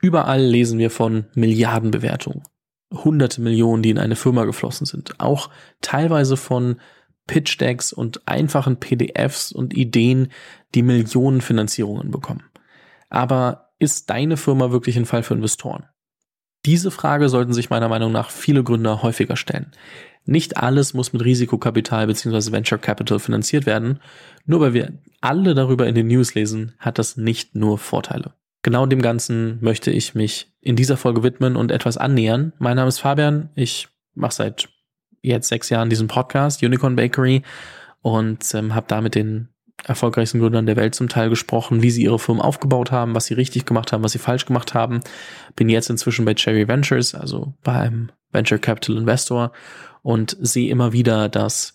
Überall lesen wir von Milliardenbewertungen. Hunderte Millionen, die in eine Firma geflossen sind. Auch teilweise von Pitch Decks und einfachen PDFs und Ideen, die Millionen Finanzierungen bekommen. Aber ist deine Firma wirklich ein Fall für Investoren? Diese Frage sollten sich meiner Meinung nach viele Gründer häufiger stellen. Nicht alles muss mit Risikokapital bzw. Venture Capital finanziert werden. Nur weil wir alle darüber in den News lesen, hat das nicht nur Vorteile. Genau dem Ganzen möchte ich mich in dieser Folge widmen und etwas annähern. Mein Name ist Fabian. Ich mache seit jetzt sechs Jahren diesen Podcast, Unicorn Bakery, und ähm, habe da mit den erfolgreichsten Gründern der Welt zum Teil gesprochen, wie sie ihre Firmen aufgebaut haben, was sie richtig gemacht haben, was sie falsch gemacht haben. Bin jetzt inzwischen bei Cherry Ventures, also bei einem Venture Capital Investor und sehe immer wieder, dass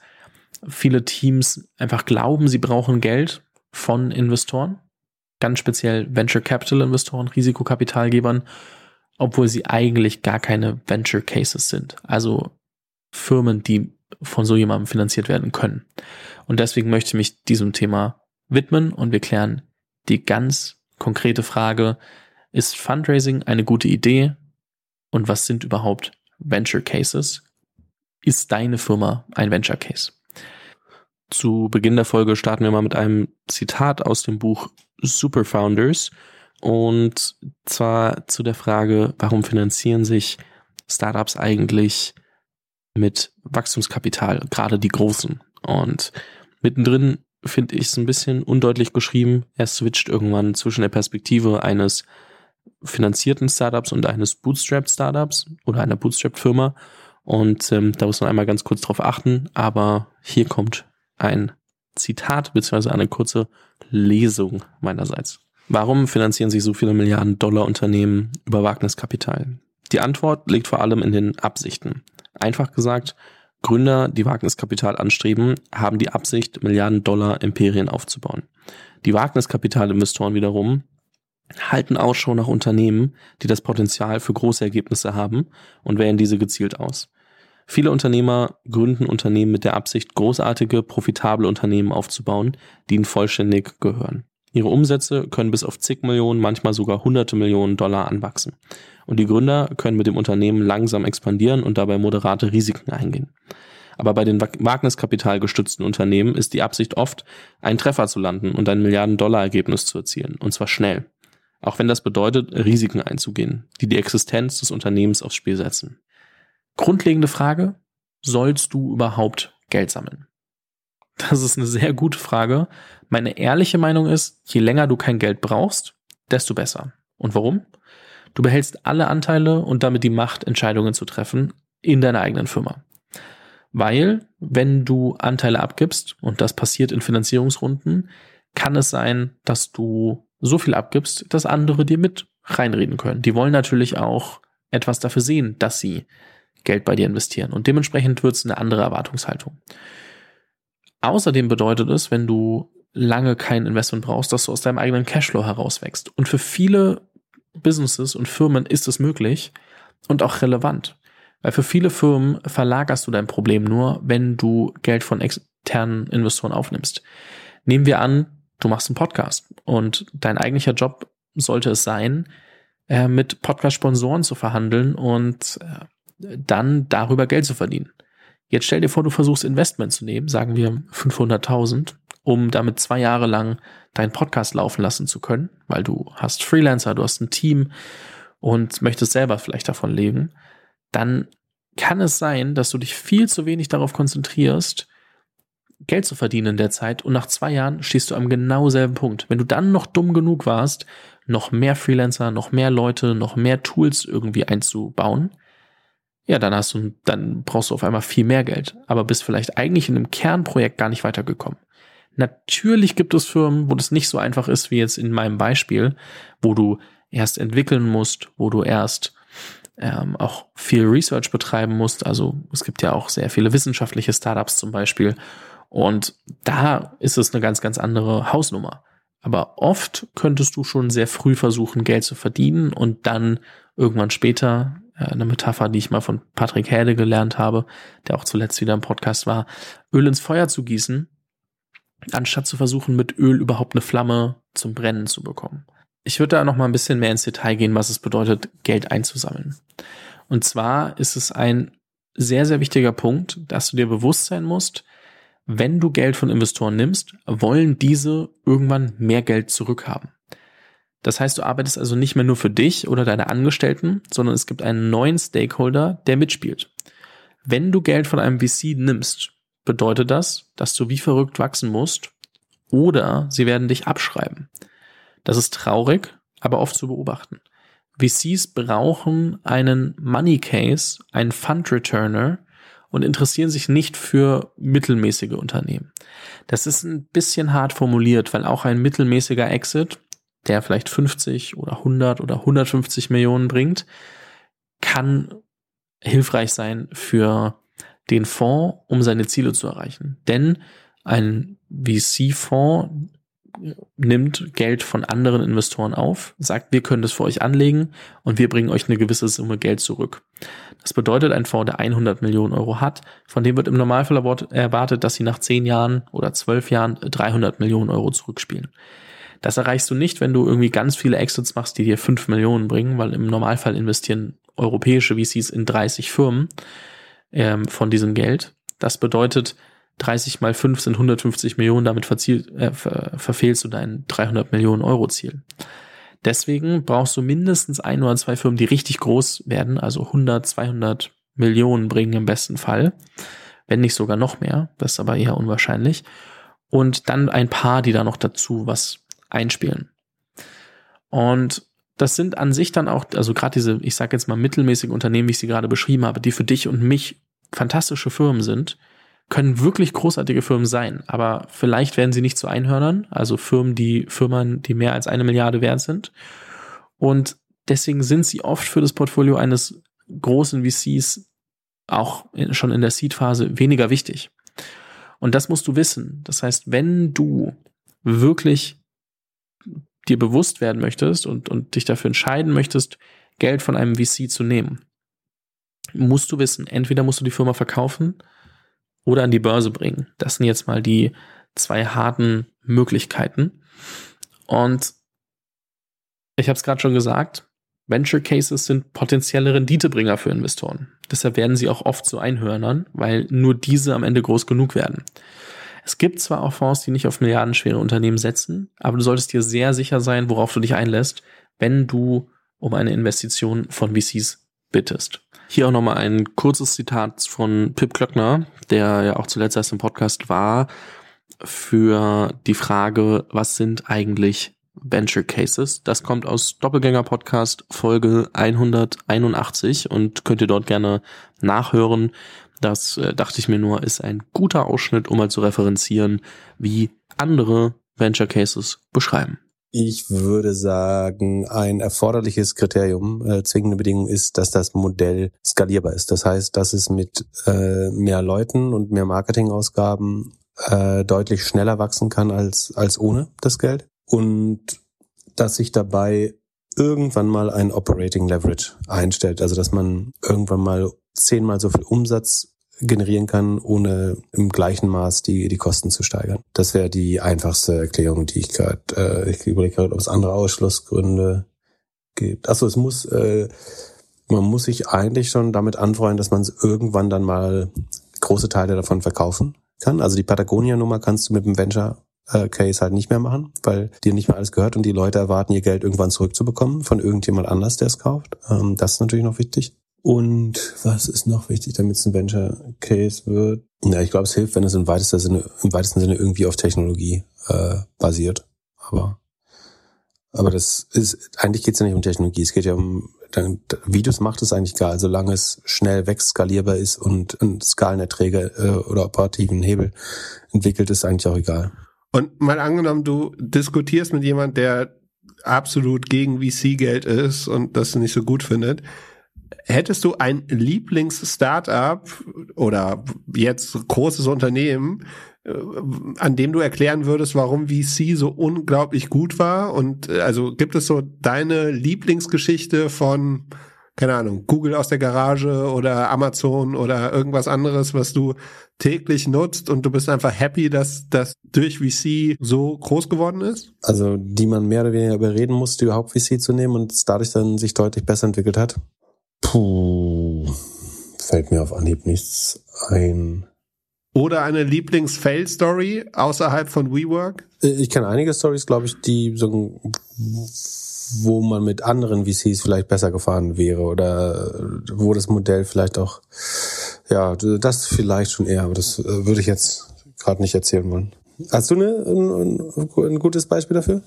viele Teams einfach glauben, sie brauchen Geld von Investoren ganz speziell Venture Capital Investoren, Risikokapitalgebern, obwohl sie eigentlich gar keine Venture Cases sind. Also Firmen, die von so jemandem finanziert werden können. Und deswegen möchte ich mich diesem Thema widmen und wir klären die ganz konkrete Frage, ist Fundraising eine gute Idee und was sind überhaupt Venture Cases? Ist deine Firma ein Venture Case? Zu Beginn der Folge starten wir mal mit einem Zitat aus dem Buch Super Founders und zwar zu der Frage, warum finanzieren sich Startups eigentlich mit Wachstumskapital, gerade die großen. Und mittendrin finde ich es ein bisschen undeutlich geschrieben. Er switcht irgendwann zwischen der Perspektive eines finanzierten Startups und eines Bootstrapped Startups oder einer Bootstrapped Firma. Und ähm, da muss man einmal ganz kurz drauf achten. Aber hier kommt ein Zitat beziehungsweise eine kurze Lesung meinerseits. Warum finanzieren sich so viele Milliarden Dollar Unternehmen über Wagniskapital? Die Antwort liegt vor allem in den Absichten. Einfach gesagt, Gründer, die Wagniskapital anstreben, haben die Absicht, Milliarden Dollar Imperien aufzubauen. Die Wagniskapitalinvestoren wiederum halten Ausschau nach Unternehmen, die das Potenzial für große Ergebnisse haben und wählen diese gezielt aus. Viele Unternehmer gründen Unternehmen mit der Absicht, großartige, profitable Unternehmen aufzubauen, die ihnen vollständig gehören. Ihre Umsätze können bis auf zig Millionen, manchmal sogar hunderte Millionen Dollar anwachsen. Und die Gründer können mit dem Unternehmen langsam expandieren und dabei moderate Risiken eingehen. Aber bei den Wagniskapital gestützten Unternehmen ist die Absicht oft, einen Treffer zu landen und ein Milliarden-Dollar-Ergebnis zu erzielen. Und zwar schnell. Auch wenn das bedeutet, Risiken einzugehen, die die Existenz des Unternehmens aufs Spiel setzen. Grundlegende Frage, sollst du überhaupt Geld sammeln? Das ist eine sehr gute Frage. Meine ehrliche Meinung ist, je länger du kein Geld brauchst, desto besser. Und warum? Du behältst alle Anteile und damit die Macht, Entscheidungen zu treffen in deiner eigenen Firma. Weil, wenn du Anteile abgibst, und das passiert in Finanzierungsrunden, kann es sein, dass du so viel abgibst, dass andere dir mit reinreden können. Die wollen natürlich auch etwas dafür sehen, dass sie Geld bei dir investieren. Und dementsprechend wird es eine andere Erwartungshaltung. Außerdem bedeutet es, wenn du lange kein Investment brauchst, dass du aus deinem eigenen Cashflow herauswächst. Und für viele Businesses und Firmen ist es möglich und auch relevant. Weil für viele Firmen verlagerst du dein Problem nur, wenn du Geld von externen Investoren aufnimmst. Nehmen wir an, du machst einen Podcast und dein eigentlicher Job sollte es sein, äh, mit Podcast-Sponsoren zu verhandeln und äh, dann darüber Geld zu verdienen. Jetzt stell dir vor, du versuchst Investment zu nehmen, sagen wir 500.000, um damit zwei Jahre lang deinen Podcast laufen lassen zu können, weil du hast Freelancer, du hast ein Team und möchtest selber vielleicht davon leben, dann kann es sein, dass du dich viel zu wenig darauf konzentrierst, Geld zu verdienen in der Zeit und nach zwei Jahren stehst du am genau selben Punkt. Wenn du dann noch dumm genug warst, noch mehr Freelancer, noch mehr Leute, noch mehr Tools irgendwie einzubauen, ja, dann hast du, dann brauchst du auf einmal viel mehr Geld, aber bist vielleicht eigentlich in einem Kernprojekt gar nicht weitergekommen. Natürlich gibt es Firmen, wo das nicht so einfach ist wie jetzt in meinem Beispiel, wo du erst entwickeln musst, wo du erst ähm, auch viel Research betreiben musst. Also es gibt ja auch sehr viele wissenschaftliche Startups zum Beispiel. Und da ist es eine ganz, ganz andere Hausnummer. Aber oft könntest du schon sehr früh versuchen, Geld zu verdienen und dann irgendwann später eine Metapher, die ich mal von Patrick Häde gelernt habe, der auch zuletzt wieder im Podcast war, Öl ins Feuer zu gießen, anstatt zu versuchen, mit Öl überhaupt eine Flamme zum Brennen zu bekommen. Ich würde da noch mal ein bisschen mehr ins Detail gehen, was es bedeutet, Geld einzusammeln. Und zwar ist es ein sehr, sehr wichtiger Punkt, dass du dir bewusst sein musst, wenn du Geld von Investoren nimmst, wollen diese irgendwann mehr Geld zurückhaben. Das heißt, du arbeitest also nicht mehr nur für dich oder deine Angestellten, sondern es gibt einen neuen Stakeholder, der mitspielt. Wenn du Geld von einem VC nimmst, bedeutet das, dass du wie verrückt wachsen musst oder sie werden dich abschreiben. Das ist traurig, aber oft zu beobachten. VCs brauchen einen Money Case, einen Fund Returner und interessieren sich nicht für mittelmäßige Unternehmen. Das ist ein bisschen hart formuliert, weil auch ein mittelmäßiger Exit, der vielleicht 50 oder 100 oder 150 Millionen bringt, kann hilfreich sein für den Fonds, um seine Ziele zu erreichen. Denn ein VC-Fonds nimmt Geld von anderen Investoren auf, sagt, wir können das für euch anlegen und wir bringen euch eine gewisse Summe Geld zurück. Das bedeutet, ein Fonds, der 100 Millionen Euro hat, von dem wird im Normalfall erwartet, dass sie nach 10 Jahren oder 12 Jahren 300 Millionen Euro zurückspielen. Das erreichst du nicht, wenn du irgendwie ganz viele Exits machst, die dir 5 Millionen bringen, weil im Normalfall investieren europäische VCs in 30 Firmen ähm, von diesem Geld. Das bedeutet, 30 mal 5 sind 150 Millionen, damit verziel, äh, ver, verfehlst du dein 300 Millionen Euro Ziel. Deswegen brauchst du mindestens ein oder zwei Firmen, die richtig groß werden, also 100, 200 Millionen bringen im besten Fall, wenn nicht sogar noch mehr, das ist aber eher unwahrscheinlich. Und dann ein paar, die da noch dazu was einspielen. Und das sind an sich dann auch, also gerade diese, ich sage jetzt mal mittelmäßigen Unternehmen, wie ich sie gerade beschrieben habe, die für dich und mich fantastische Firmen sind, können wirklich großartige Firmen sein, aber vielleicht werden sie nicht zu Einhörnern, also Firmen, die Firmen, die mehr als eine Milliarde wert sind. Und deswegen sind sie oft für das Portfolio eines großen VCs auch schon in der Seed-Phase weniger wichtig. Und das musst du wissen. Das heißt, wenn du wirklich dir bewusst werden möchtest und, und dich dafür entscheiden möchtest, Geld von einem VC zu nehmen, musst du wissen, entweder musst du die Firma verkaufen oder an die Börse bringen. Das sind jetzt mal die zwei harten Möglichkeiten. Und ich habe es gerade schon gesagt, Venture Cases sind potenzielle Renditebringer für Investoren. Deshalb werden sie auch oft zu Einhörnern, weil nur diese am Ende groß genug werden. Es gibt zwar auch Fonds, die nicht auf milliardenschwere Unternehmen setzen, aber du solltest dir sehr sicher sein, worauf du dich einlässt, wenn du um eine Investition von VCs bittest. Hier auch nochmal ein kurzes Zitat von Pip Klöckner, der ja auch zuletzt erst im Podcast war, für die Frage, was sind eigentlich Venture Cases? Das kommt aus Doppelgänger Podcast Folge 181 und könnt ihr dort gerne nachhören. Das äh, dachte ich mir nur, ist ein guter Ausschnitt, um mal zu referenzieren, wie andere Venture Cases beschreiben. Ich würde sagen, ein erforderliches Kriterium, äh, zwingende Bedingung ist, dass das Modell skalierbar ist. Das heißt, dass es mit äh, mehr Leuten und mehr Marketingausgaben äh, deutlich schneller wachsen kann als, als ohne das Geld. Und dass sich dabei irgendwann mal ein Operating Leverage einstellt. Also dass man irgendwann mal zehnmal so viel Umsatz generieren kann, ohne im gleichen Maß die, die Kosten zu steigern. Das wäre die einfachste Erklärung, die ich gerade, äh, ich überlege gerade, ob es andere Ausschlussgründe gibt. Achso, es muss, äh, man muss sich eigentlich schon damit anfreuen, dass man es irgendwann dann mal große Teile davon verkaufen kann. Also die Patagonia-Nummer kannst du mit dem Venture äh, Case halt nicht mehr machen, weil dir nicht mehr alles gehört und die Leute erwarten, ihr Geld irgendwann zurückzubekommen von irgendjemand anders, der es kauft. Ähm, das ist natürlich noch wichtig. Und was ist noch wichtig, damit es ein Venture Case wird? Ja, ich glaube, es hilft, wenn es im weitesten Sinne, im weitesten Sinne irgendwie auf Technologie äh, basiert. Aber aber das ist eigentlich geht es ja nicht um Technologie. Es geht ja um es macht, ist eigentlich egal, solange es schnell wächst, skalierbar ist und ein Skalenerträge äh, oder operativen Hebel entwickelt, ist eigentlich auch egal. Und mal angenommen, du diskutierst mit jemand, der absolut gegen VC-Geld ist und das nicht so gut findet Hättest du ein Lieblings-Startup oder jetzt großes Unternehmen, äh, an dem du erklären würdest, warum VC so unglaublich gut war? Und äh, also gibt es so deine Lieblingsgeschichte von keine Ahnung, Google aus der Garage oder Amazon oder irgendwas anderes, was du täglich nutzt und du bist einfach happy, dass das durch VC so groß geworden ist? Also, die man mehr oder weniger überreden musste, überhaupt VC zu nehmen und dadurch dann sich deutlich besser entwickelt hat? Puh, fällt mir auf Anhieb nichts ein. Oder eine Lieblings-Fail-Story außerhalb von WeWork? Äh, ich kenne einige Stories, glaube ich, die so, wo man mit anderen VCs vielleicht besser gefahren wäre oder wo das Modell vielleicht auch, ja, das vielleicht schon eher, aber das äh, würde ich jetzt gerade nicht erzählen wollen. Hast du eine, ein, ein gutes Beispiel dafür?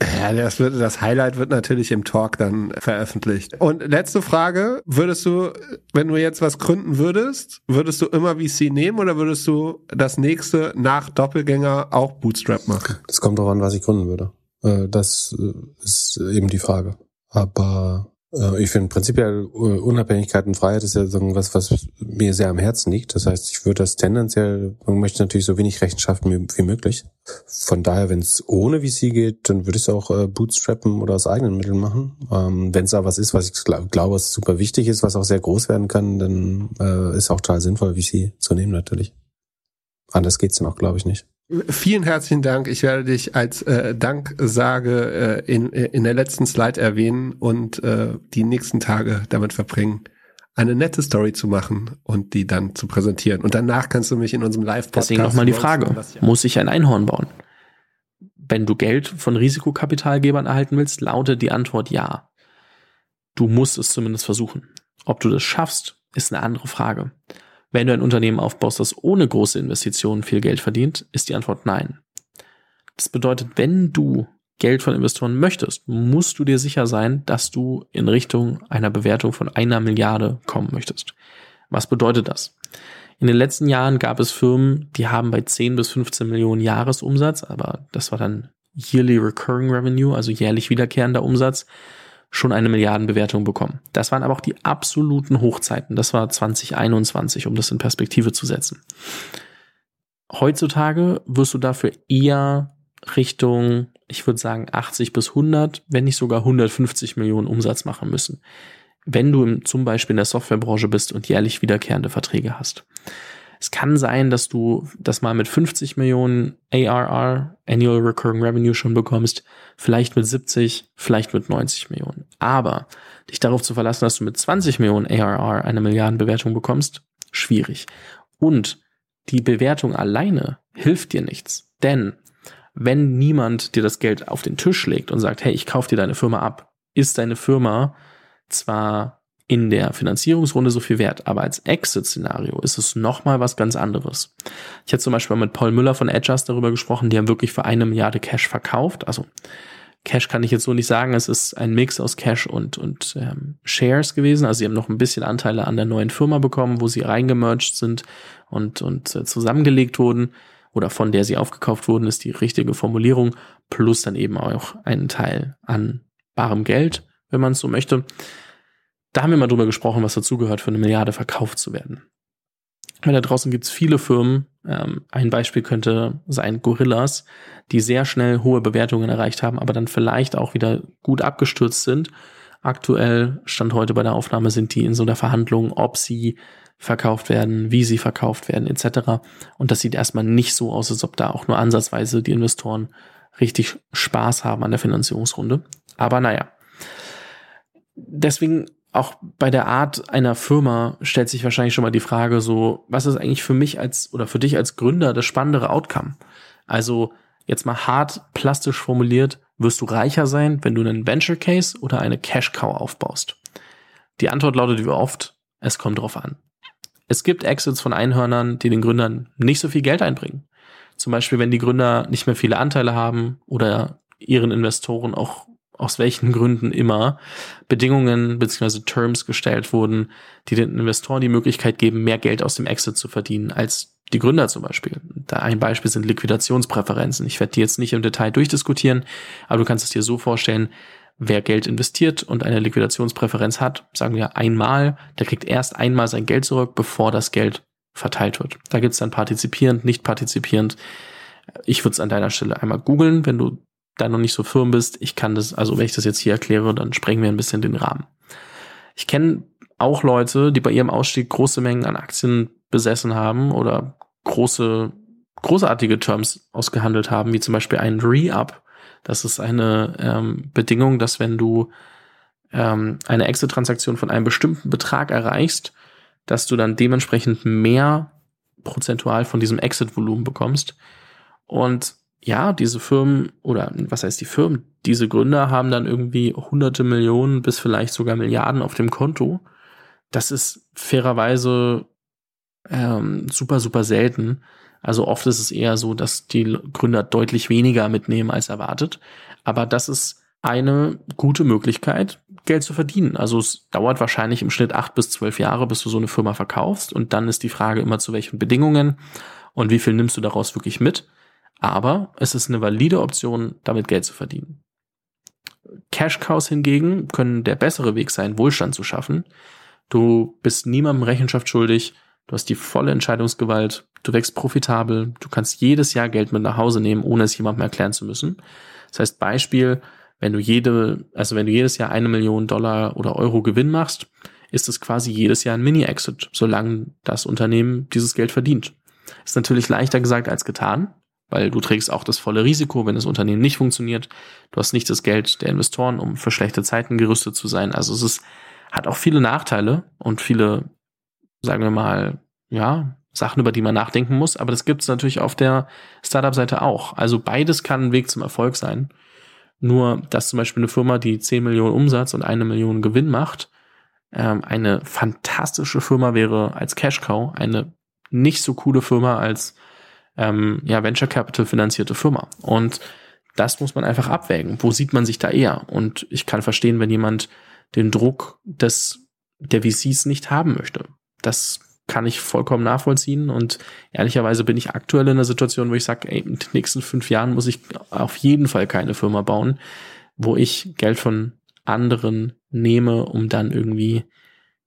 Ja, das, wird, das Highlight wird natürlich im Talk dann veröffentlicht. Und letzte Frage, würdest du, wenn du jetzt was gründen würdest, würdest du immer VC nehmen oder würdest du das nächste nach Doppelgänger auch Bootstrap machen? Das kommt darauf an, was ich gründen würde. Äh, das äh, ist eben die Frage. Aber ich finde prinzipiell Unabhängigkeit und Freiheit ist ja so was, was mir sehr am Herzen liegt. Das heißt, ich würde das tendenziell, man möchte natürlich so wenig Rechenschaft wie möglich. Von daher, wenn es ohne VC geht, dann würde ich es auch bootstrappen oder aus eigenen Mitteln machen. Ähm, wenn es aber was ist, was ich glaube, glaub, was super wichtig ist, was auch sehr groß werden kann, dann ist auch total sinnvoll, VC zu nehmen natürlich. Anders geht's dann auch, glaube ich, nicht. Vielen herzlichen Dank. Ich werde dich als äh, Danksage äh, in, in der letzten Slide erwähnen und äh, die nächsten Tage damit verbringen, eine nette Story zu machen und die dann zu präsentieren. Und danach kannst du mich in unserem Live-Podcast... Deswegen nochmal die Frage, muss ich ein Einhorn bauen? Wenn du Geld von Risikokapitalgebern erhalten willst, lautet die Antwort ja. Du musst es zumindest versuchen. Ob du das schaffst, ist eine andere Frage. Wenn du ein Unternehmen aufbaust, das ohne große Investitionen viel Geld verdient, ist die Antwort nein. Das bedeutet, wenn du Geld von Investoren möchtest, musst du dir sicher sein, dass du in Richtung einer Bewertung von einer Milliarde kommen möchtest. Was bedeutet das? In den letzten Jahren gab es Firmen, die haben bei 10 bis 15 Millionen Jahresumsatz, aber das war dann Yearly Recurring Revenue, also jährlich wiederkehrender Umsatz, schon eine Milliardenbewertung bekommen. Das waren aber auch die absoluten Hochzeiten. Das war 2021, um das in Perspektive zu setzen. Heutzutage wirst du dafür eher Richtung, ich würde sagen 80 bis 100, wenn nicht sogar 150 Millionen Umsatz machen müssen. Wenn du zum Beispiel in der Softwarebranche bist und jährlich wiederkehrende Verträge hast. Es kann sein, dass du das mal mit 50 Millionen ARR, Annual Recurring Revenue schon bekommst, vielleicht mit 70, vielleicht mit 90 Millionen. Aber dich darauf zu verlassen, dass du mit 20 Millionen ARR eine Milliardenbewertung bekommst, schwierig. Und die Bewertung alleine hilft dir nichts. Denn wenn niemand dir das Geld auf den Tisch legt und sagt, hey, ich kaufe dir deine Firma ab, ist deine Firma zwar in der Finanzierungsrunde so viel wert, aber als Exit-Szenario ist es nochmal was ganz anderes. Ich hatte zum Beispiel mit Paul Müller von Adjust darüber gesprochen, die haben wirklich für eine Milliarde Cash verkauft. Also Cash kann ich jetzt so nicht sagen, es ist ein Mix aus Cash und, und ähm, Shares gewesen. Also sie haben noch ein bisschen Anteile an der neuen Firma bekommen, wo sie reingemerged sind und, und äh, zusammengelegt wurden oder von der sie aufgekauft wurden, ist die richtige Formulierung, plus dann eben auch einen Teil an barem Geld, wenn man es so möchte. Da haben wir mal drüber gesprochen, was dazugehört, für eine Milliarde verkauft zu werden. Weil da draußen gibt es viele Firmen. Ähm, ein Beispiel könnte sein Gorillas, die sehr schnell hohe Bewertungen erreicht haben, aber dann vielleicht auch wieder gut abgestürzt sind. Aktuell, Stand heute bei der Aufnahme, sind die in so einer Verhandlung, ob sie verkauft werden, wie sie verkauft werden, etc. Und das sieht erstmal nicht so aus, als ob da auch nur ansatzweise die Investoren richtig Spaß haben an der Finanzierungsrunde. Aber naja. Deswegen auch bei der Art einer Firma stellt sich wahrscheinlich schon mal die Frage so, was ist eigentlich für mich als oder für dich als Gründer das spannendere Outcome? Also jetzt mal hart plastisch formuliert, wirst du reicher sein, wenn du einen Venture Case oder eine Cash Cow aufbaust? Die Antwort lautet wie oft, es kommt drauf an. Es gibt Exits von Einhörnern, die den Gründern nicht so viel Geld einbringen. Zum Beispiel, wenn die Gründer nicht mehr viele Anteile haben oder ihren Investoren auch aus welchen Gründen immer, Bedingungen bzw. Terms gestellt wurden, die den Investoren die Möglichkeit geben, mehr Geld aus dem Exit zu verdienen als die Gründer zum Beispiel. Da ein Beispiel sind Liquidationspräferenzen. Ich werde die jetzt nicht im Detail durchdiskutieren, aber du kannst es dir so vorstellen, wer Geld investiert und eine Liquidationspräferenz hat, sagen wir einmal, der kriegt erst einmal sein Geld zurück, bevor das Geld verteilt wird. Da gibt's dann partizipierend, nicht partizipierend. Ich würde es an deiner Stelle einmal googeln, wenn du da noch nicht so firm bist, ich kann das, also wenn ich das jetzt hier erkläre, dann sprengen wir ein bisschen den Rahmen. Ich kenne auch Leute, die bei ihrem Ausstieg große Mengen an Aktien besessen haben oder große, großartige Terms ausgehandelt haben, wie zum Beispiel ein Re-Up. Das ist eine ähm, Bedingung, dass wenn du ähm, eine Exit-Transaktion von einem bestimmten Betrag erreichst, dass du dann dementsprechend mehr prozentual von diesem Exit-Volumen bekommst. Und ja, diese Firmen oder was heißt die Firmen, diese Gründer haben dann irgendwie hunderte Millionen bis vielleicht sogar Milliarden auf dem Konto. Das ist fairerweise ähm, super, super selten. Also oft ist es eher so, dass die Gründer deutlich weniger mitnehmen als erwartet. Aber das ist eine gute Möglichkeit, Geld zu verdienen. Also es dauert wahrscheinlich im Schnitt acht bis zwölf Jahre, bis du so eine Firma verkaufst. Und dann ist die Frage immer zu welchen Bedingungen und wie viel nimmst du daraus wirklich mit. Aber es ist eine valide Option, damit Geld zu verdienen. Cash Cows hingegen können der bessere Weg sein, Wohlstand zu schaffen. Du bist niemandem Rechenschaft schuldig, du hast die volle Entscheidungsgewalt, du wächst profitabel, du kannst jedes Jahr Geld mit nach Hause nehmen, ohne es jemandem erklären zu müssen. Das heißt, Beispiel, wenn du jede, also wenn du jedes Jahr eine Million Dollar oder Euro Gewinn machst, ist es quasi jedes Jahr ein Mini-Exit, solange das Unternehmen dieses Geld verdient. Ist natürlich leichter gesagt als getan, weil du trägst auch das volle Risiko, wenn das Unternehmen nicht funktioniert. Du hast nicht das Geld der Investoren, um für schlechte Zeiten gerüstet zu sein. Also es ist, hat auch viele Nachteile und viele, sagen wir mal, ja, Sachen, über die man nachdenken muss. Aber das gibt es natürlich auf der Startup-Seite auch. Also beides kann ein Weg zum Erfolg sein. Nur, dass zum Beispiel eine Firma, die 10 Millionen Umsatz und eine Million Gewinn macht, ähm, eine fantastische Firma wäre als Cash Cow, eine nicht so coole Firma als ähm, ja, Venture Capital finanzierte Firma. Und das muss man einfach abwägen. Wo sieht man sich da eher? Und ich kann verstehen, wenn jemand den Druck des, der VCs nicht haben möchte. Das kann ich vollkommen nachvollziehen. Und ehrlicherweise bin ich aktuell in einer Situation, wo ich sage, in den nächsten fünf Jahren muss ich auf jeden Fall keine Firma bauen, wo ich Geld von anderen nehme, um dann irgendwie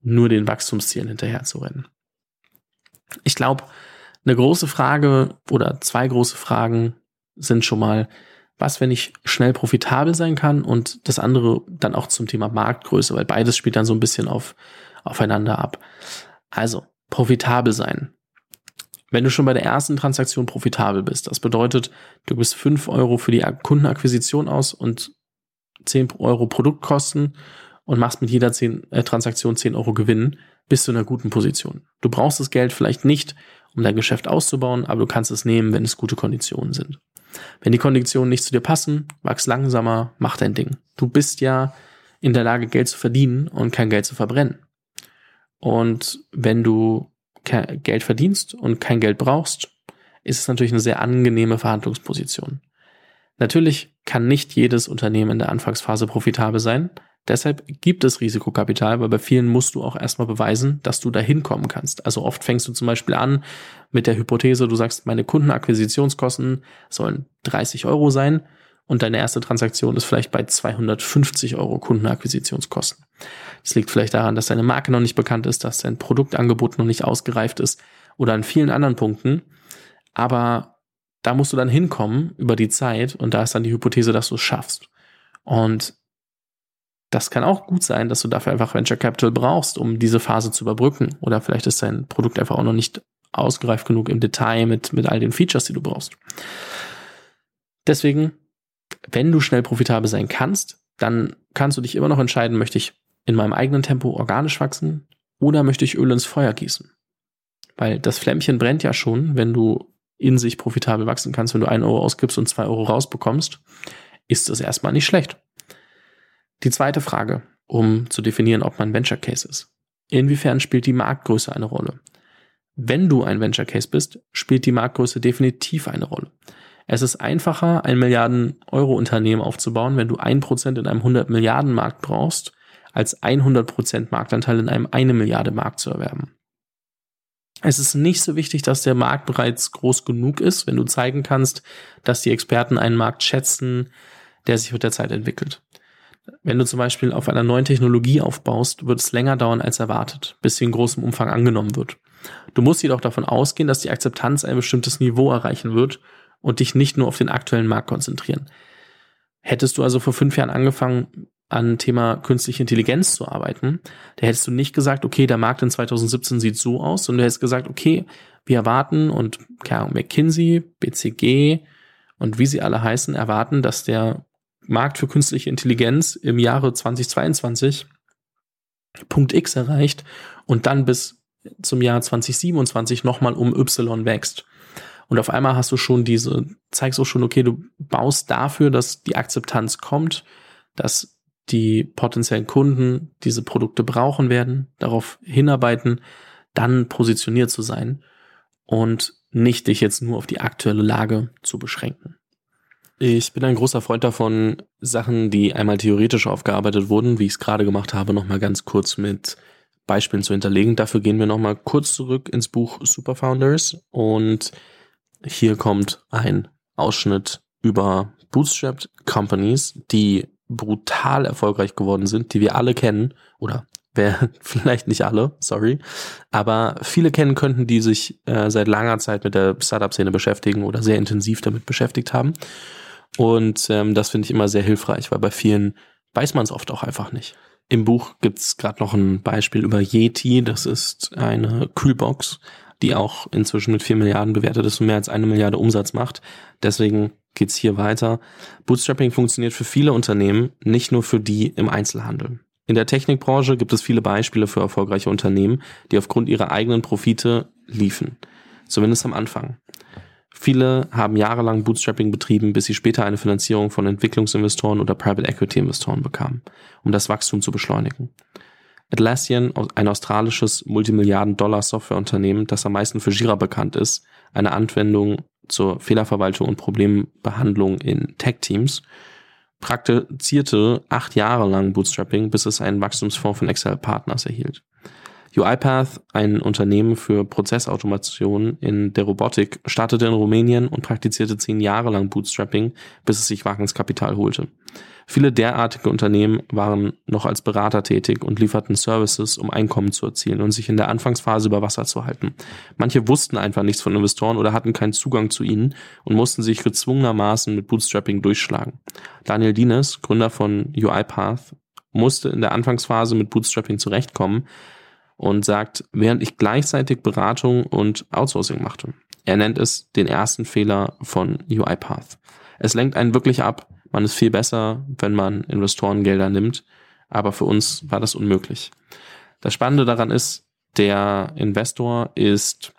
nur den Wachstumszielen hinterher zu rennen. Ich glaube, eine große Frage oder zwei große Fragen sind schon mal, was, wenn ich schnell profitabel sein kann und das andere dann auch zum Thema Marktgröße, weil beides spielt dann so ein bisschen auf, aufeinander ab. Also, profitabel sein. Wenn du schon bei der ersten Transaktion profitabel bist, das bedeutet, du bist fünf Euro für die Kundenakquisition aus und zehn Euro Produktkosten und machst mit jeder 10, äh, Transaktion zehn Euro Gewinn, bist du in einer guten Position. Du brauchst das Geld vielleicht nicht, um dein Geschäft auszubauen, aber du kannst es nehmen, wenn es gute Konditionen sind. Wenn die Konditionen nicht zu dir passen, wachs langsamer, mach dein Ding. Du bist ja in der Lage, Geld zu verdienen und kein Geld zu verbrennen. Und wenn du Geld verdienst und kein Geld brauchst, ist es natürlich eine sehr angenehme Verhandlungsposition. Natürlich kann nicht jedes Unternehmen in der Anfangsphase profitabel sein, Deshalb gibt es Risikokapital, weil bei vielen musst du auch erstmal beweisen, dass du da hinkommen kannst. Also oft fängst du zum Beispiel an mit der Hypothese, du sagst, meine Kundenakquisitionskosten sollen 30 Euro sein und deine erste Transaktion ist vielleicht bei 250 Euro Kundenakquisitionskosten. Das liegt vielleicht daran, dass deine Marke noch nicht bekannt ist, dass dein Produktangebot noch nicht ausgereift ist oder an vielen anderen Punkten. Aber da musst du dann hinkommen über die Zeit und da ist dann die Hypothese, dass du es schaffst. Und das kann auch gut sein, dass du dafür einfach Venture Capital brauchst, um diese Phase zu überbrücken. Oder vielleicht ist dein Produkt einfach auch noch nicht ausgereift genug im Detail mit, mit all den Features, die du brauchst. Deswegen, wenn du schnell profitabel sein kannst, dann kannst du dich immer noch entscheiden, möchte ich in meinem eigenen Tempo organisch wachsen oder möchte ich Öl ins Feuer gießen? Weil das Flämmchen brennt ja schon, wenn du in sich profitabel wachsen kannst, wenn du einen Euro ausgibst und zwei Euro rausbekommst, ist das erstmal nicht schlecht. Die zweite Frage, um zu definieren, ob man Venture Case ist. Inwiefern spielt die Marktgröße eine Rolle? Wenn du ein Venture Case bist, spielt die Marktgröße definitiv eine Rolle. Es ist einfacher, ein Milliarden-Euro-Unternehmen aufzubauen, wenn du ein Prozent in einem 100 Milliarden Markt brauchst, als 100 Prozent Marktanteil in einem eine Milliarde Markt zu erwerben. Es ist nicht so wichtig, dass der Markt bereits groß genug ist, wenn du zeigen kannst, dass die Experten einen Markt schätzen, der sich mit der Zeit entwickelt. Wenn du zum Beispiel auf einer neuen Technologie aufbaust, wird es länger dauern als erwartet, bis sie in großem Umfang angenommen wird. Du musst jedoch davon ausgehen, dass die Akzeptanz ein bestimmtes Niveau erreichen wird und dich nicht nur auf den aktuellen Markt konzentrieren. Hättest du also vor fünf Jahren angefangen, an Thema künstliche Intelligenz zu arbeiten, da hättest du nicht gesagt, okay, der Markt in 2017 sieht so aus, sondern du hättest gesagt, okay, wir erwarten und keine Ahnung, McKinsey, BCG und wie sie alle heißen, erwarten, dass der Markt für künstliche Intelligenz im Jahre 2022 Punkt X erreicht und dann bis zum Jahr 2027 nochmal um Y wächst. Und auf einmal hast du schon diese, zeigst auch schon, okay, du baust dafür, dass die Akzeptanz kommt, dass die potenziellen Kunden diese Produkte brauchen werden, darauf hinarbeiten, dann positioniert zu sein und nicht dich jetzt nur auf die aktuelle Lage zu beschränken. Ich bin ein großer Freund davon, Sachen, die einmal theoretisch aufgearbeitet wurden, wie ich es gerade gemacht habe, nochmal ganz kurz mit Beispielen zu hinterlegen. Dafür gehen wir nochmal kurz zurück ins Buch Super Founders und hier kommt ein Ausschnitt über Bootstrapped Companies, die brutal erfolgreich geworden sind, die wir alle kennen, oder wer vielleicht nicht alle, sorry, aber viele kennen könnten, die sich äh, seit langer Zeit mit der Startup-Szene beschäftigen oder sehr intensiv damit beschäftigt haben. Und ähm, das finde ich immer sehr hilfreich, weil bei vielen weiß man es oft auch einfach nicht. Im Buch gibt's gerade noch ein Beispiel über Yeti, das ist eine Kühlbox, die auch inzwischen mit vier Milliarden bewertet ist und mehr als eine Milliarde Umsatz macht. Deswegen geht's hier weiter. Bootstrapping funktioniert für viele Unternehmen, nicht nur für die im Einzelhandel. In der Technikbranche gibt es viele Beispiele für erfolgreiche Unternehmen, die aufgrund ihrer eigenen Profite liefen. Zumindest am Anfang. Viele haben jahrelang Bootstrapping betrieben, bis sie später eine Finanzierung von Entwicklungsinvestoren oder Private Equity Investoren bekamen, um das Wachstum zu beschleunigen. Atlassian, ein australisches Multimilliarden-Dollar-Softwareunternehmen, das am meisten für Jira bekannt ist, eine Anwendung zur Fehlerverwaltung und Problembehandlung in Tech-Teams, praktizierte acht Jahre lang Bootstrapping, bis es einen Wachstumsfonds von Excel Partners erhielt. UiPath, ein Unternehmen für Prozessautomation in der Robotik, startete in Rumänien und praktizierte zehn Jahre lang Bootstrapping, bis es sich Wagniskapital holte. Viele derartige Unternehmen waren noch als Berater tätig und lieferten Services, um Einkommen zu erzielen und sich in der Anfangsphase über Wasser zu halten. Manche wussten einfach nichts von Investoren oder hatten keinen Zugang zu ihnen und mussten sich gezwungenermaßen mit Bootstrapping durchschlagen. Daniel Dines, Gründer von UiPath, musste in der Anfangsphase mit Bootstrapping zurechtkommen und sagt, während ich gleichzeitig Beratung und Outsourcing machte. Er nennt es den ersten Fehler von UiPath. Es lenkt einen wirklich ab, man ist viel besser, wenn man Investorengelder nimmt, aber für uns war das unmöglich. Das Spannende daran ist, der Investor ist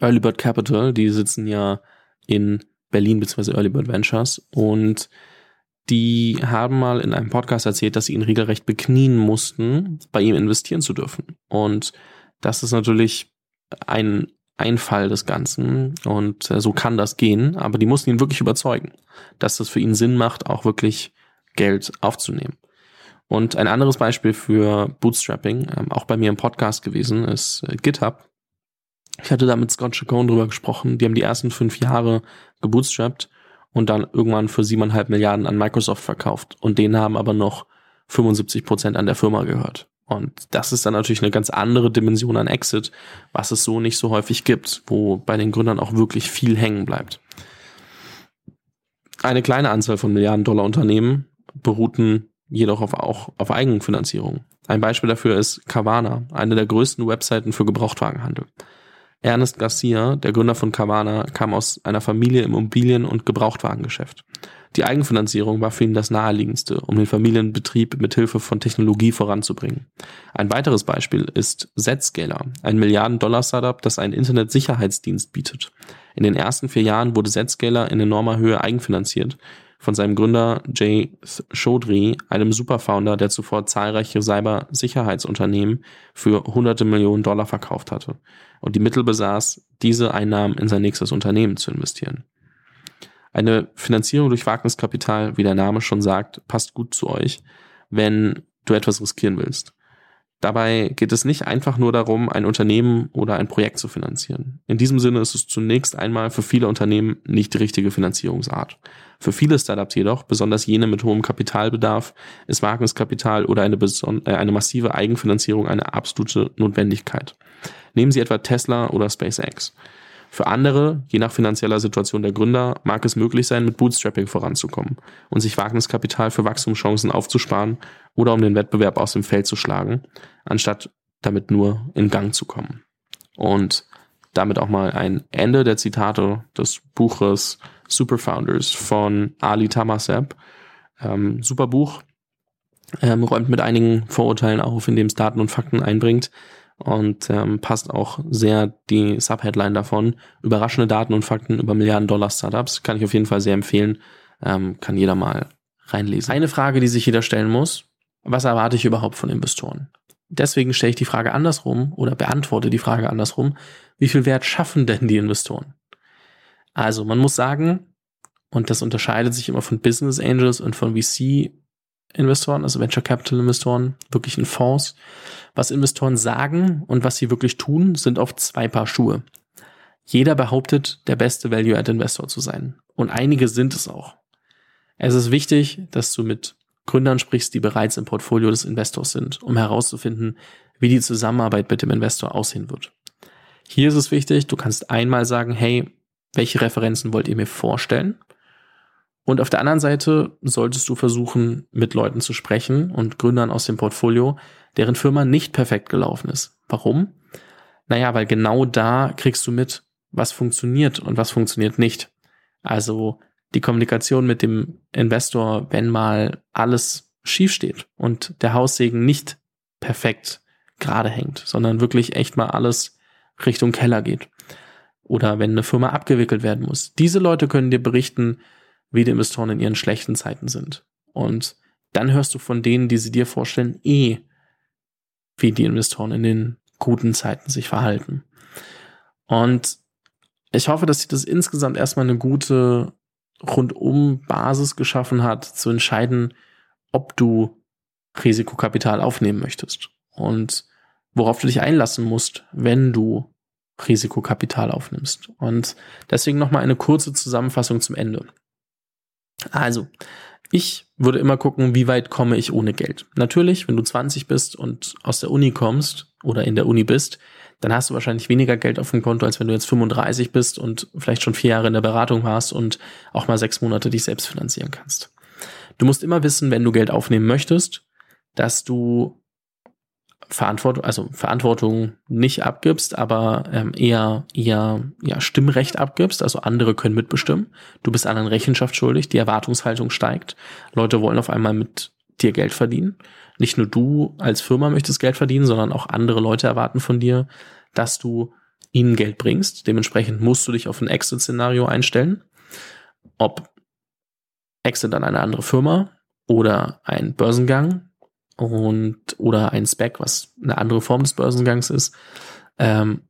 Early Bird Capital, die sitzen ja in Berlin bzw. Early Bird Ventures und die haben mal in einem Podcast erzählt, dass sie ihn regelrecht beknien mussten, bei ihm investieren zu dürfen. Und das ist natürlich ein Einfall des Ganzen und äh, so kann das gehen, aber die mussten ihn wirklich überzeugen, dass es für ihn Sinn macht, auch wirklich Geld aufzunehmen. Und ein anderes Beispiel für Bootstrapping, ähm, auch bei mir im Podcast gewesen, ist äh, GitHub. Ich hatte da mit Scott Chacon drüber gesprochen. Die haben die ersten fünf Jahre gebootstrapped und dann irgendwann für siebeneinhalb Milliarden an Microsoft verkauft. Und denen haben aber noch 75 Prozent an der Firma gehört. Und das ist dann natürlich eine ganz andere Dimension an Exit, was es so nicht so häufig gibt, wo bei den Gründern auch wirklich viel hängen bleibt. Eine kleine Anzahl von Milliarden Dollar Unternehmen beruhten jedoch auf, auch auf Eigenfinanzierung. Ein Beispiel dafür ist Carvana, eine der größten Webseiten für Gebrauchtwagenhandel. Ernest Garcia, der Gründer von Carvana, kam aus einer Familie im Immobilien- und Gebrauchtwagengeschäft. Die Eigenfinanzierung war für ihn das naheliegendste, um den Familienbetrieb mit Hilfe von Technologie voranzubringen. Ein weiteres Beispiel ist Zscaler, ein Milliarden-Dollar-Startup, das einen Internetsicherheitsdienst bietet. In den ersten vier Jahren wurde Zscaler in enormer Höhe eigenfinanziert von seinem Gründer Jay Chaudhry, einem Superfounder, der zuvor zahlreiche Cybersicherheitsunternehmen für hunderte Millionen Dollar verkauft hatte und die Mittel besaß, diese Einnahmen in sein nächstes Unternehmen zu investieren. Eine Finanzierung durch Wagniskapital, wie der Name schon sagt, passt gut zu euch, wenn du etwas riskieren willst. Dabei geht es nicht einfach nur darum, ein Unternehmen oder ein Projekt zu finanzieren. In diesem Sinne ist es zunächst einmal für viele Unternehmen nicht die richtige Finanzierungsart. Für viele Startups jedoch, besonders jene mit hohem Kapitalbedarf, ist Wagniskapital oder eine, äh, eine massive Eigenfinanzierung eine absolute Notwendigkeit. Nehmen Sie etwa Tesla oder SpaceX. Für andere, je nach finanzieller Situation der Gründer, mag es möglich sein, mit Bootstrapping voranzukommen und sich Wagniskapital für Wachstumschancen aufzusparen oder um den Wettbewerb aus dem Feld zu schlagen, anstatt damit nur in Gang zu kommen. Und damit auch mal ein Ende der Zitate des Buches Super Founders von Ali Tamaseb. Ähm, super Buch, ähm, räumt mit einigen Vorurteilen auf, indem es Daten und Fakten einbringt und ähm, passt auch sehr die Subheadline davon. Überraschende Daten und Fakten über Milliarden Dollar Startups kann ich auf jeden Fall sehr empfehlen. Ähm, kann jeder mal reinlesen. Eine Frage, die sich jeder stellen muss, was erwarte ich überhaupt von Investoren? Deswegen stelle ich die Frage andersrum oder beantworte die Frage andersrum. Wie viel Wert schaffen denn die Investoren? Also man muss sagen, und das unterscheidet sich immer von Business Angels und von VC Investoren, also Venture Capital Investoren, wirklich in Fonds. Was Investoren sagen und was sie wirklich tun, sind oft zwei Paar Schuhe. Jeder behauptet, der beste Value-Add-Investor zu sein. Und einige sind es auch. Es ist wichtig, dass du mit Gründern sprichst, die bereits im Portfolio des Investors sind, um herauszufinden, wie die Zusammenarbeit mit dem Investor aussehen wird. Hier ist es wichtig, du kannst einmal sagen, hey, welche Referenzen wollt ihr mir vorstellen? Und auf der anderen Seite solltest du versuchen, mit Leuten zu sprechen und Gründern aus dem Portfolio, deren Firma nicht perfekt gelaufen ist. Warum? Naja, weil genau da kriegst du mit, was funktioniert und was funktioniert nicht. Also die Kommunikation mit dem Investor, wenn mal alles schief steht und der Haussegen nicht perfekt gerade hängt, sondern wirklich echt mal alles Richtung Keller geht. Oder wenn eine Firma abgewickelt werden muss. Diese Leute können dir berichten, wie die Investoren in ihren schlechten Zeiten sind. Und dann hörst du von denen, die sie dir vorstellen, eh, wie die Investoren in den guten Zeiten sich verhalten. Und ich hoffe, dass sich das insgesamt erstmal eine gute rundum Basis geschaffen hat, zu entscheiden, ob du Risikokapital aufnehmen möchtest und worauf du dich einlassen musst, wenn du Risikokapital aufnimmst. Und deswegen nochmal eine kurze Zusammenfassung zum Ende. Also, ich würde immer gucken, wie weit komme ich ohne Geld. Natürlich, wenn du 20 bist und aus der Uni kommst oder in der Uni bist, dann hast du wahrscheinlich weniger Geld auf dem Konto, als wenn du jetzt 35 bist und vielleicht schon vier Jahre in der Beratung warst und auch mal sechs Monate dich selbst finanzieren kannst. Du musst immer wissen, wenn du Geld aufnehmen möchtest, dass du Verantwortung, also Verantwortung nicht abgibst, aber ähm, eher eher ja Stimmrecht abgibst, also andere können mitbestimmen. Du bist anderen Rechenschaft schuldig, die Erwartungshaltung steigt. Leute wollen auf einmal mit dir Geld verdienen. Nicht nur du als Firma möchtest Geld verdienen, sondern auch andere Leute erwarten von dir, dass du ihnen Geld bringst. Dementsprechend musst du dich auf ein Exit-Szenario einstellen. Ob Exit an eine andere Firma oder ein Börsengang und oder ein Spec, was eine andere Form des Börsengangs ist, ähm,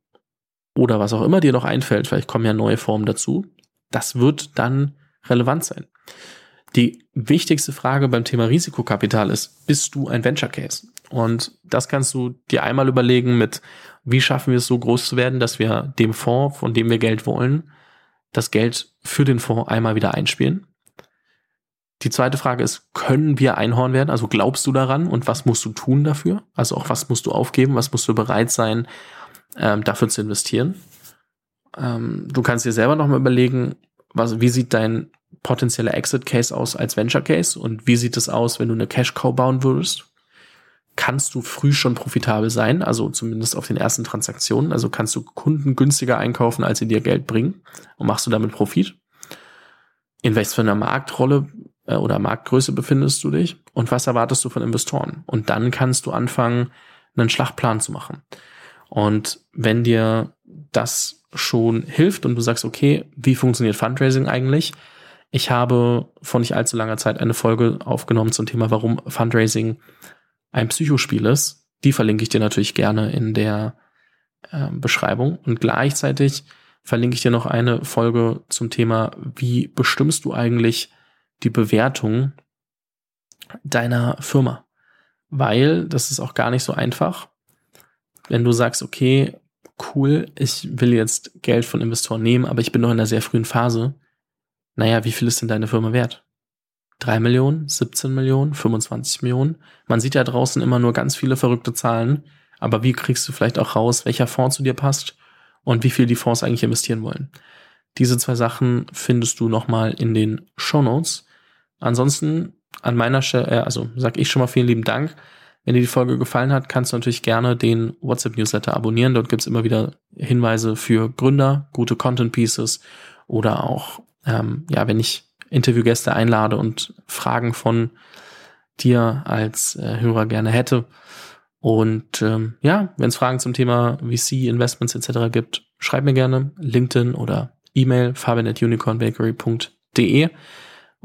oder was auch immer dir noch einfällt, vielleicht kommen ja neue Formen dazu, das wird dann relevant sein. Die wichtigste Frage beim Thema Risikokapital ist, bist du ein Venture Case? Und das kannst du dir einmal überlegen mit, wie schaffen wir es so groß zu werden, dass wir dem Fonds, von dem wir Geld wollen, das Geld für den Fonds einmal wieder einspielen. Die zweite Frage ist, können wir Einhorn werden? Also glaubst du daran und was musst du tun dafür? Also auch was musst du aufgeben? Was musst du bereit sein, ähm, dafür zu investieren? Ähm, du kannst dir selber nochmal überlegen, was, wie sieht dein potenzieller Exit Case aus als Venture Case und wie sieht es aus, wenn du eine Cash Cow bauen würdest? Kannst du früh schon profitabel sein, also zumindest auf den ersten Transaktionen? Also kannst du Kunden günstiger einkaufen, als sie dir Geld bringen und machst du damit Profit? In welcher Marktrolle äh, oder Marktgröße befindest du dich und was erwartest du von Investoren? Und dann kannst du anfangen, einen Schlachtplan zu machen. Und wenn dir das schon hilft und du sagst, okay, wie funktioniert Fundraising eigentlich? Ich habe vor nicht allzu langer Zeit eine Folge aufgenommen zum Thema, warum Fundraising ein Psychospiel ist. Die verlinke ich dir natürlich gerne in der äh, Beschreibung. Und gleichzeitig verlinke ich dir noch eine Folge zum Thema, wie bestimmst du eigentlich die Bewertung deiner Firma. Weil das ist auch gar nicht so einfach. Wenn du sagst, okay, cool, ich will jetzt Geld von Investoren nehmen, aber ich bin noch in einer sehr frühen Phase. Naja, wie viel ist denn deine Firma wert? Drei Millionen, 17 Millionen, 25 Millionen. Man sieht ja draußen immer nur ganz viele verrückte Zahlen, aber wie kriegst du vielleicht auch raus, welcher Fonds zu dir passt und wie viel die Fonds eigentlich investieren wollen. Diese zwei Sachen findest du nochmal in den Show Notes. Ansonsten an meiner Stelle, äh, also sag ich schon mal vielen lieben Dank. Wenn dir die Folge gefallen hat, kannst du natürlich gerne den WhatsApp-Newsletter abonnieren. Dort gibt's immer wieder Hinweise für Gründer, gute Content-Pieces oder auch, ähm, ja, wenn ich Interviewgäste einlade und Fragen von dir als äh, Hörer gerne hätte. Und ähm, ja, wenn es Fragen zum Thema VC, Investments etc. gibt, schreib mir gerne LinkedIn oder E-Mail fabian.unicornbakery.de.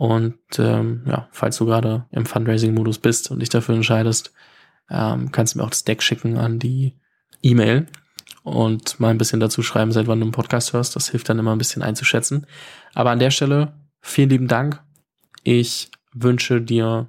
Und ähm, ja, falls du gerade im Fundraising-Modus bist und dich dafür entscheidest, ähm, kannst du mir auch das Deck schicken an die E-Mail und mal ein bisschen dazu schreiben, seit wann du einen Podcast hörst. Das hilft dann immer ein bisschen einzuschätzen. Aber an der Stelle vielen lieben Dank. Ich wünsche dir